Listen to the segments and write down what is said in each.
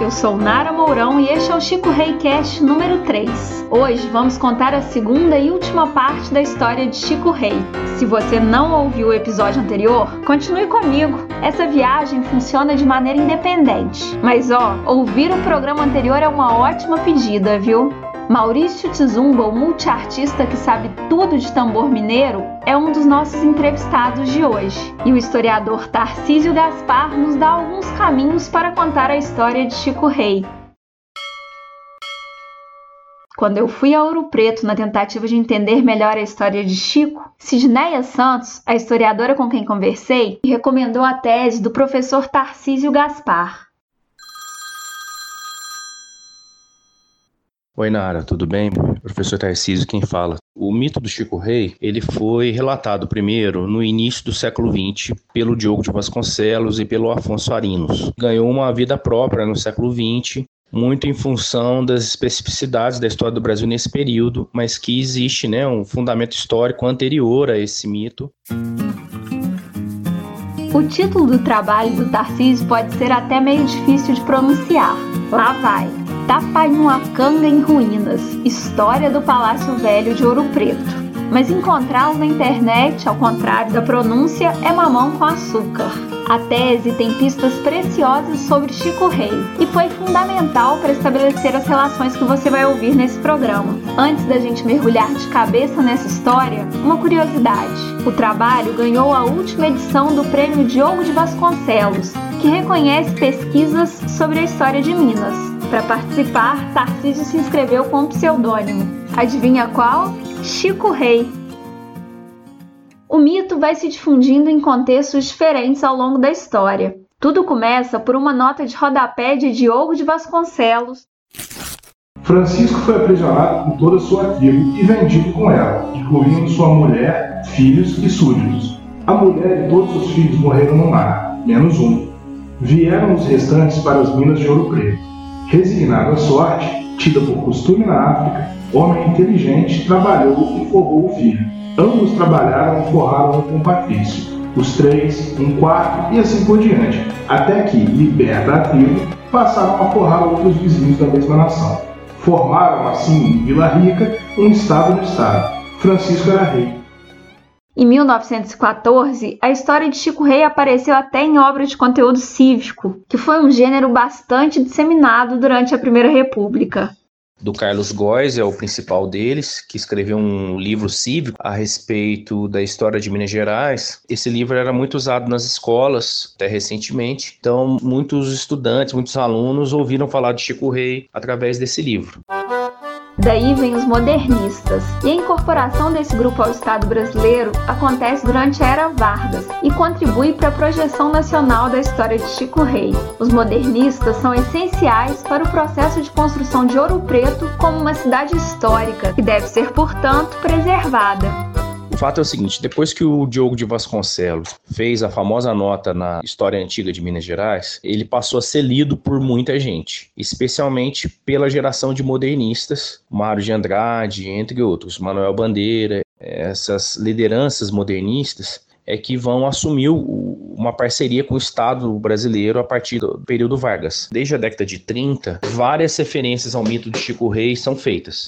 Eu sou Nara Mourão e este é o Chico Rei Cast número 3. Hoje vamos contar a segunda e última parte da história de Chico Rei. Se você não ouviu o episódio anterior, continue comigo. Essa viagem funciona de maneira independente. Mas ó, ouvir o programa anterior é uma ótima pedida, viu? Maurício Tizumba, o multiartista que sabe tudo de tambor mineiro, é um dos nossos entrevistados de hoje. E o historiador Tarcísio Gaspar nos dá alguns caminhos para contar a história de Chico Rei. Quando eu fui a Ouro Preto na tentativa de entender melhor a história de Chico, Sidneia Santos, a historiadora com quem conversei, recomendou a tese do professor Tarcísio Gaspar. Oi, Nara, tudo bem? Professor Tarcísio, quem fala. O mito do Chico Rei, ele foi relatado primeiro no início do século XX pelo Diogo de Vasconcelos e pelo Afonso Arinos. Ganhou uma vida própria no século XX, muito em função das especificidades da história do Brasil nesse período, mas que existe né, um fundamento histórico anterior a esse mito. O título do trabalho do Tarcísio pode ser até meio difícil de pronunciar. Lá vai! Tapanhuacanga em ruínas, história do Palácio Velho de Ouro Preto. Mas encontrá-lo na internet, ao contrário da pronúncia, é mamão com açúcar. A tese tem pistas preciosas sobre Chico Rei e foi fundamental para estabelecer as relações que você vai ouvir nesse programa. Antes da gente mergulhar de cabeça nessa história, uma curiosidade: o trabalho ganhou a última edição do Prêmio Diogo de Vasconcelos, que reconhece pesquisas sobre a história de Minas. Para participar, Tarcísio se inscreveu com um pseudônimo. Adivinha qual? Chico Rei. O mito vai se difundindo em contextos diferentes ao longo da história. Tudo começa por uma nota de rodapé de Diogo de Vasconcelos. Francisco foi aprisionado com toda sua tribo e vendido com ela, incluindo sua mulher, filhos e súditos. A mulher e todos os filhos morreram no mar, menos um. Vieram os restantes para as minas de Ouro Preto. Resignado à sorte, tida por costume na África, homem inteligente trabalhou e forrou o filho. Ambos trabalharam e forraram com Patrício. Os três, um quarto e assim por diante, até que, liberta a tribo, passaram a forrar outros vizinhos da mesma nação. Formaram, assim, Vila Rica, um estado no estado. Francisco era rei. Em 1914, a história de Chico Rei apareceu até em obras de conteúdo cívico, que foi um gênero bastante disseminado durante a Primeira República. Do Carlos Góes é o principal deles, que escreveu um livro cívico a respeito da história de Minas Gerais. Esse livro era muito usado nas escolas até recentemente, então muitos estudantes, muitos alunos ouviram falar de Chico Rei através desse livro. Daí vem os modernistas, e a incorporação desse grupo ao Estado brasileiro acontece durante a Era Vargas e contribui para a projeção nacional da história de Chico Rei. Os modernistas são essenciais para o processo de construção de Ouro Preto como uma cidade histórica, que deve ser, portanto, preservada. O fato é o seguinte: depois que o Diogo de Vasconcelos fez a famosa nota na História Antiga de Minas Gerais, ele passou a ser lido por muita gente, especialmente pela geração de modernistas, Mário de Andrade, entre outros, Manuel Bandeira, essas lideranças modernistas é que vão assumir uma parceria com o Estado brasileiro a partir do período Vargas. Desde a década de 30, várias referências ao mito de Chico Rei são feitas.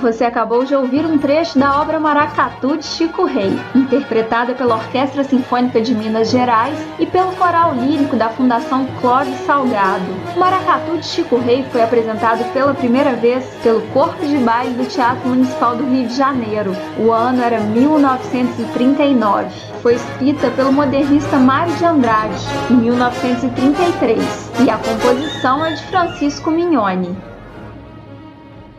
Você acabou de ouvir um trecho da obra Maracatu de Chico Rei, interpretada pela Orquestra Sinfônica de Minas Gerais e pelo Coral Lírico da Fundação Clóvis Salgado. O Maracatu de Chico Rei foi apresentado pela primeira vez pelo Corpo de Baile do Teatro Municipal do Rio de Janeiro. O ano era 1939. Foi escrita pelo modernista Mário de Andrade, em 1933, e a composição é de Francisco Mignoni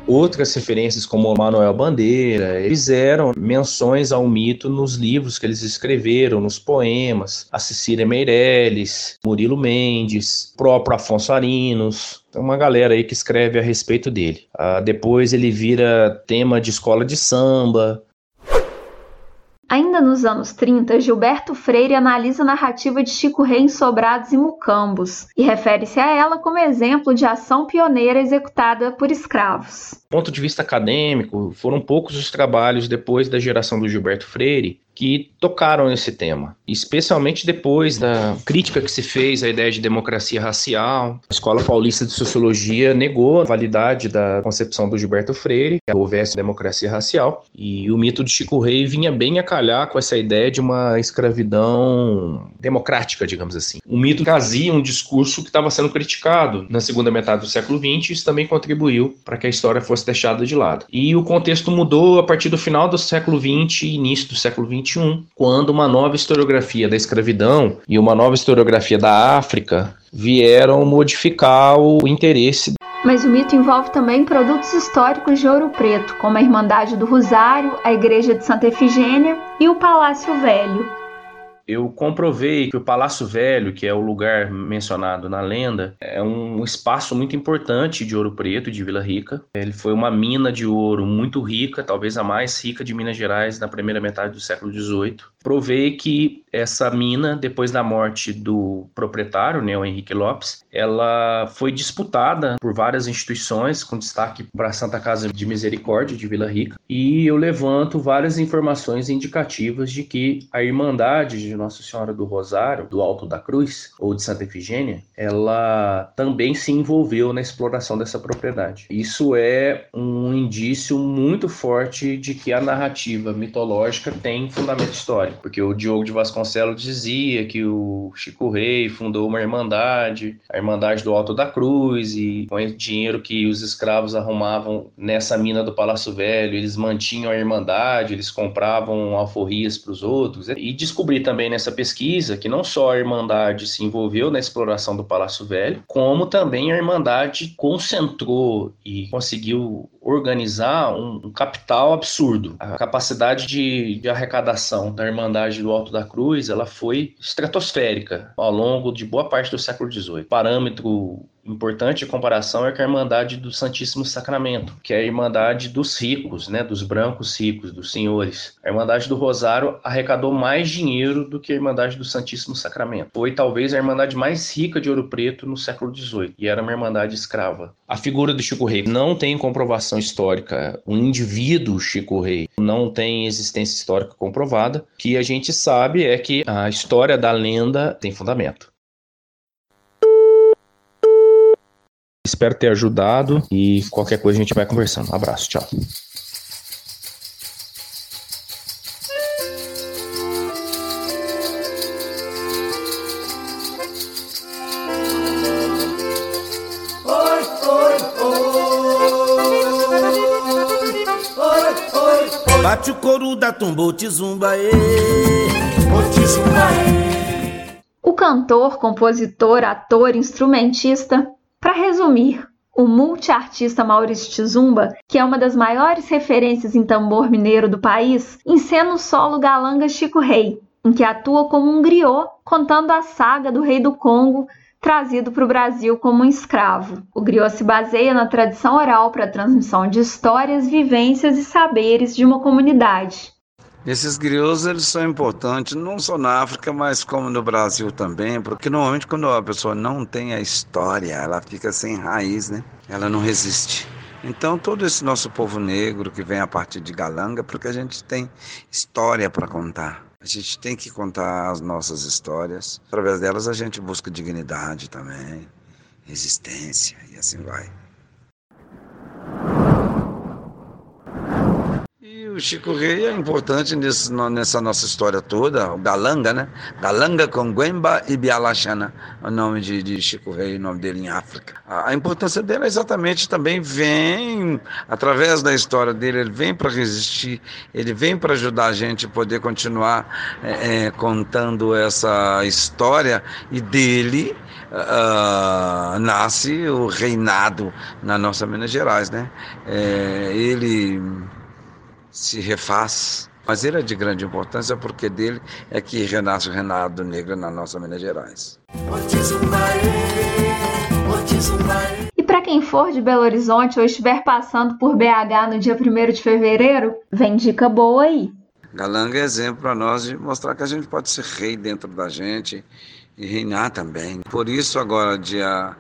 outras referências como Manuel Bandeira fizeram menções ao mito nos livros que eles escreveram, nos poemas. A Cecília Meirelles, Murilo Mendes, próprio Afonso Arinos. Uma galera aí que escreve a respeito dele. Ah, depois ele vira tema de escola de samba, Ainda nos anos 30, Gilberto Freire analisa a narrativa de Chico Rei em Sobrados e Mucambos e refere-se a ela como exemplo de ação pioneira executada por escravos. Do ponto de vista acadêmico, foram poucos os trabalhos depois da geração do Gilberto Freire que tocaram esse tema, especialmente depois da crítica que se fez à ideia de democracia racial. A Escola Paulista de Sociologia negou a validade da concepção do Gilberto Freire, que houvesse democracia racial, e o mito de Chico Rei vinha bem a calhar com essa ideia de uma escravidão democrática, digamos assim. O mito trazia um discurso que estava sendo criticado na segunda metade do século XX, e isso também contribuiu para que a história fosse deixada de lado. E o contexto mudou a partir do final do século XX e início do século Quando uma nova historiografia da escravidão e uma nova historiografia da África vieram modificar o interesse. Mas o mito envolve também produtos históricos de Ouro Preto, como a Irmandade do Rosário, a Igreja de Santa Efigênia e o Palácio Velho, eu comprovei que o Palácio Velho, que é o lugar mencionado na lenda, é um espaço muito importante de Ouro Preto, de Vila Rica. Ele foi uma mina de ouro muito rica, talvez a mais rica de Minas Gerais na primeira metade do século XVIII. Provei que essa mina, depois da morte do proprietário, né, o Henrique Lopes, ela foi disputada por várias instituições, com destaque para a Santa Casa de Misericórdia de Vila Rica. E eu levanto várias informações indicativas de que a Irmandade de nossa Senhora do Rosário, do Alto da Cruz, ou de Santa Efigênia, ela também se envolveu na exploração dessa propriedade. Isso é um indício muito forte de que a narrativa mitológica tem fundamento histórico, porque o Diogo de Vasconcelos dizia que o Chico Rei fundou uma irmandade, a Irmandade do Alto da Cruz, e com esse dinheiro que os escravos arrumavam nessa mina do Palácio Velho, eles mantinham a irmandade, eles compravam alforrias para os outros, e descobri também nessa pesquisa que não só a Irmandade se envolveu na exploração do Palácio Velho, como também a Irmandade concentrou e conseguiu organizar um capital absurdo. A capacidade de, de, arrecadação da Irmandade do Alto da Cruz ela foi estratosférica ao longo de boa parte do século XVIII. Parâmetro importante comparação é com a Irmandade do Santíssimo Sacramento, que é a Irmandade dos ricos, né, dos brancos ricos, dos senhores. A Irmandade do Rosário arrecadou mais dinheiro do que a Irmandade do Santíssimo Sacramento. Foi talvez a Irmandade mais rica de Ouro Preto no século XVIII, e era uma Irmandade escrava. A figura do Chico Rei não tem comprovação histórica. O indivíduo Chico Rei não tem existência histórica comprovada. O que a gente sabe é que a história da lenda tem fundamento. Espero ter ajudado e qualquer coisa a gente vai conversando. Um abraço, tchau. Bate o couro da tumba, tizumba, ê, tizumba, O cantor, compositor, ator, instrumentista para resumir, o multiartista Maurício Tizumba, que é uma das maiores referências em tambor mineiro do país, encena o solo Galanga Chico Rei, em que atua como um griot, contando a saga do rei do Congo trazido para o Brasil como um escravo. O griot se baseia na tradição oral para a transmissão de histórias, vivências e saberes de uma comunidade. Esses griots eles são importantes não só na África, mas como no Brasil também, porque normalmente quando a pessoa não tem a história, ela fica sem raiz, né? Ela não resiste. Então todo esse nosso povo negro que vem a partir de Galanga, porque a gente tem história para contar. A gente tem que contar as nossas histórias. Através delas a gente busca dignidade também, resistência e assim vai. O Chico Rei é importante nesse, nessa nossa história toda, o Galanga, né? Galanga com Guemba e Bialachana, o nome de, de Chico Rei, o nome dele em África. A, a importância dele é exatamente também vem, através da história dele, ele vem para resistir, ele vem para ajudar a gente a poder continuar é, é, contando essa história e dele uh, nasce o reinado na nossa Minas Gerais, né? É, ele se refaz. Mas ele é de grande importância porque dele é que renasce o reinado negro na nossa Minas Gerais. E para quem for de Belo Horizonte ou estiver passando por BH no dia 1 de fevereiro, vem dica boa aí. Galanga é exemplo para nós de mostrar que a gente pode ser rei dentro da gente e reinar também. Por isso, agora, dia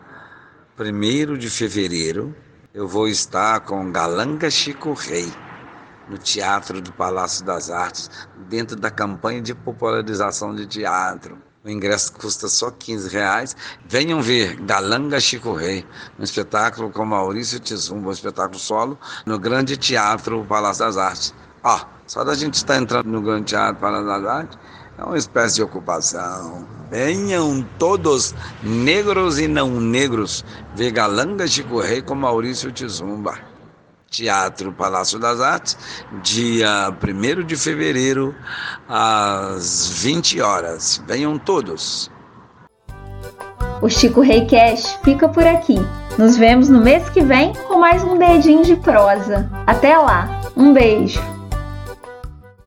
1 de fevereiro, eu vou estar com Galanga Chico Rei no Teatro do Palácio das Artes, dentro da campanha de popularização de teatro. O ingresso custa só 15 reais. Venham ver Galanga Chico Rei, um espetáculo com Maurício Tizumba, um espetáculo solo, no Grande Teatro Palácio das Artes. Ó, só da gente estar entrando no Grande Teatro Palácio das Artes, é uma espécie de ocupação. Venham todos, negros e não negros, ver Galanga Chico Rei com Maurício Tizumba. Teatro Palácio das Artes, dia 1 de fevereiro, às 20 horas. Venham todos. O Chico Rei Cash fica por aqui. Nos vemos no mês que vem com mais um dedinho de prosa. Até lá, um beijo!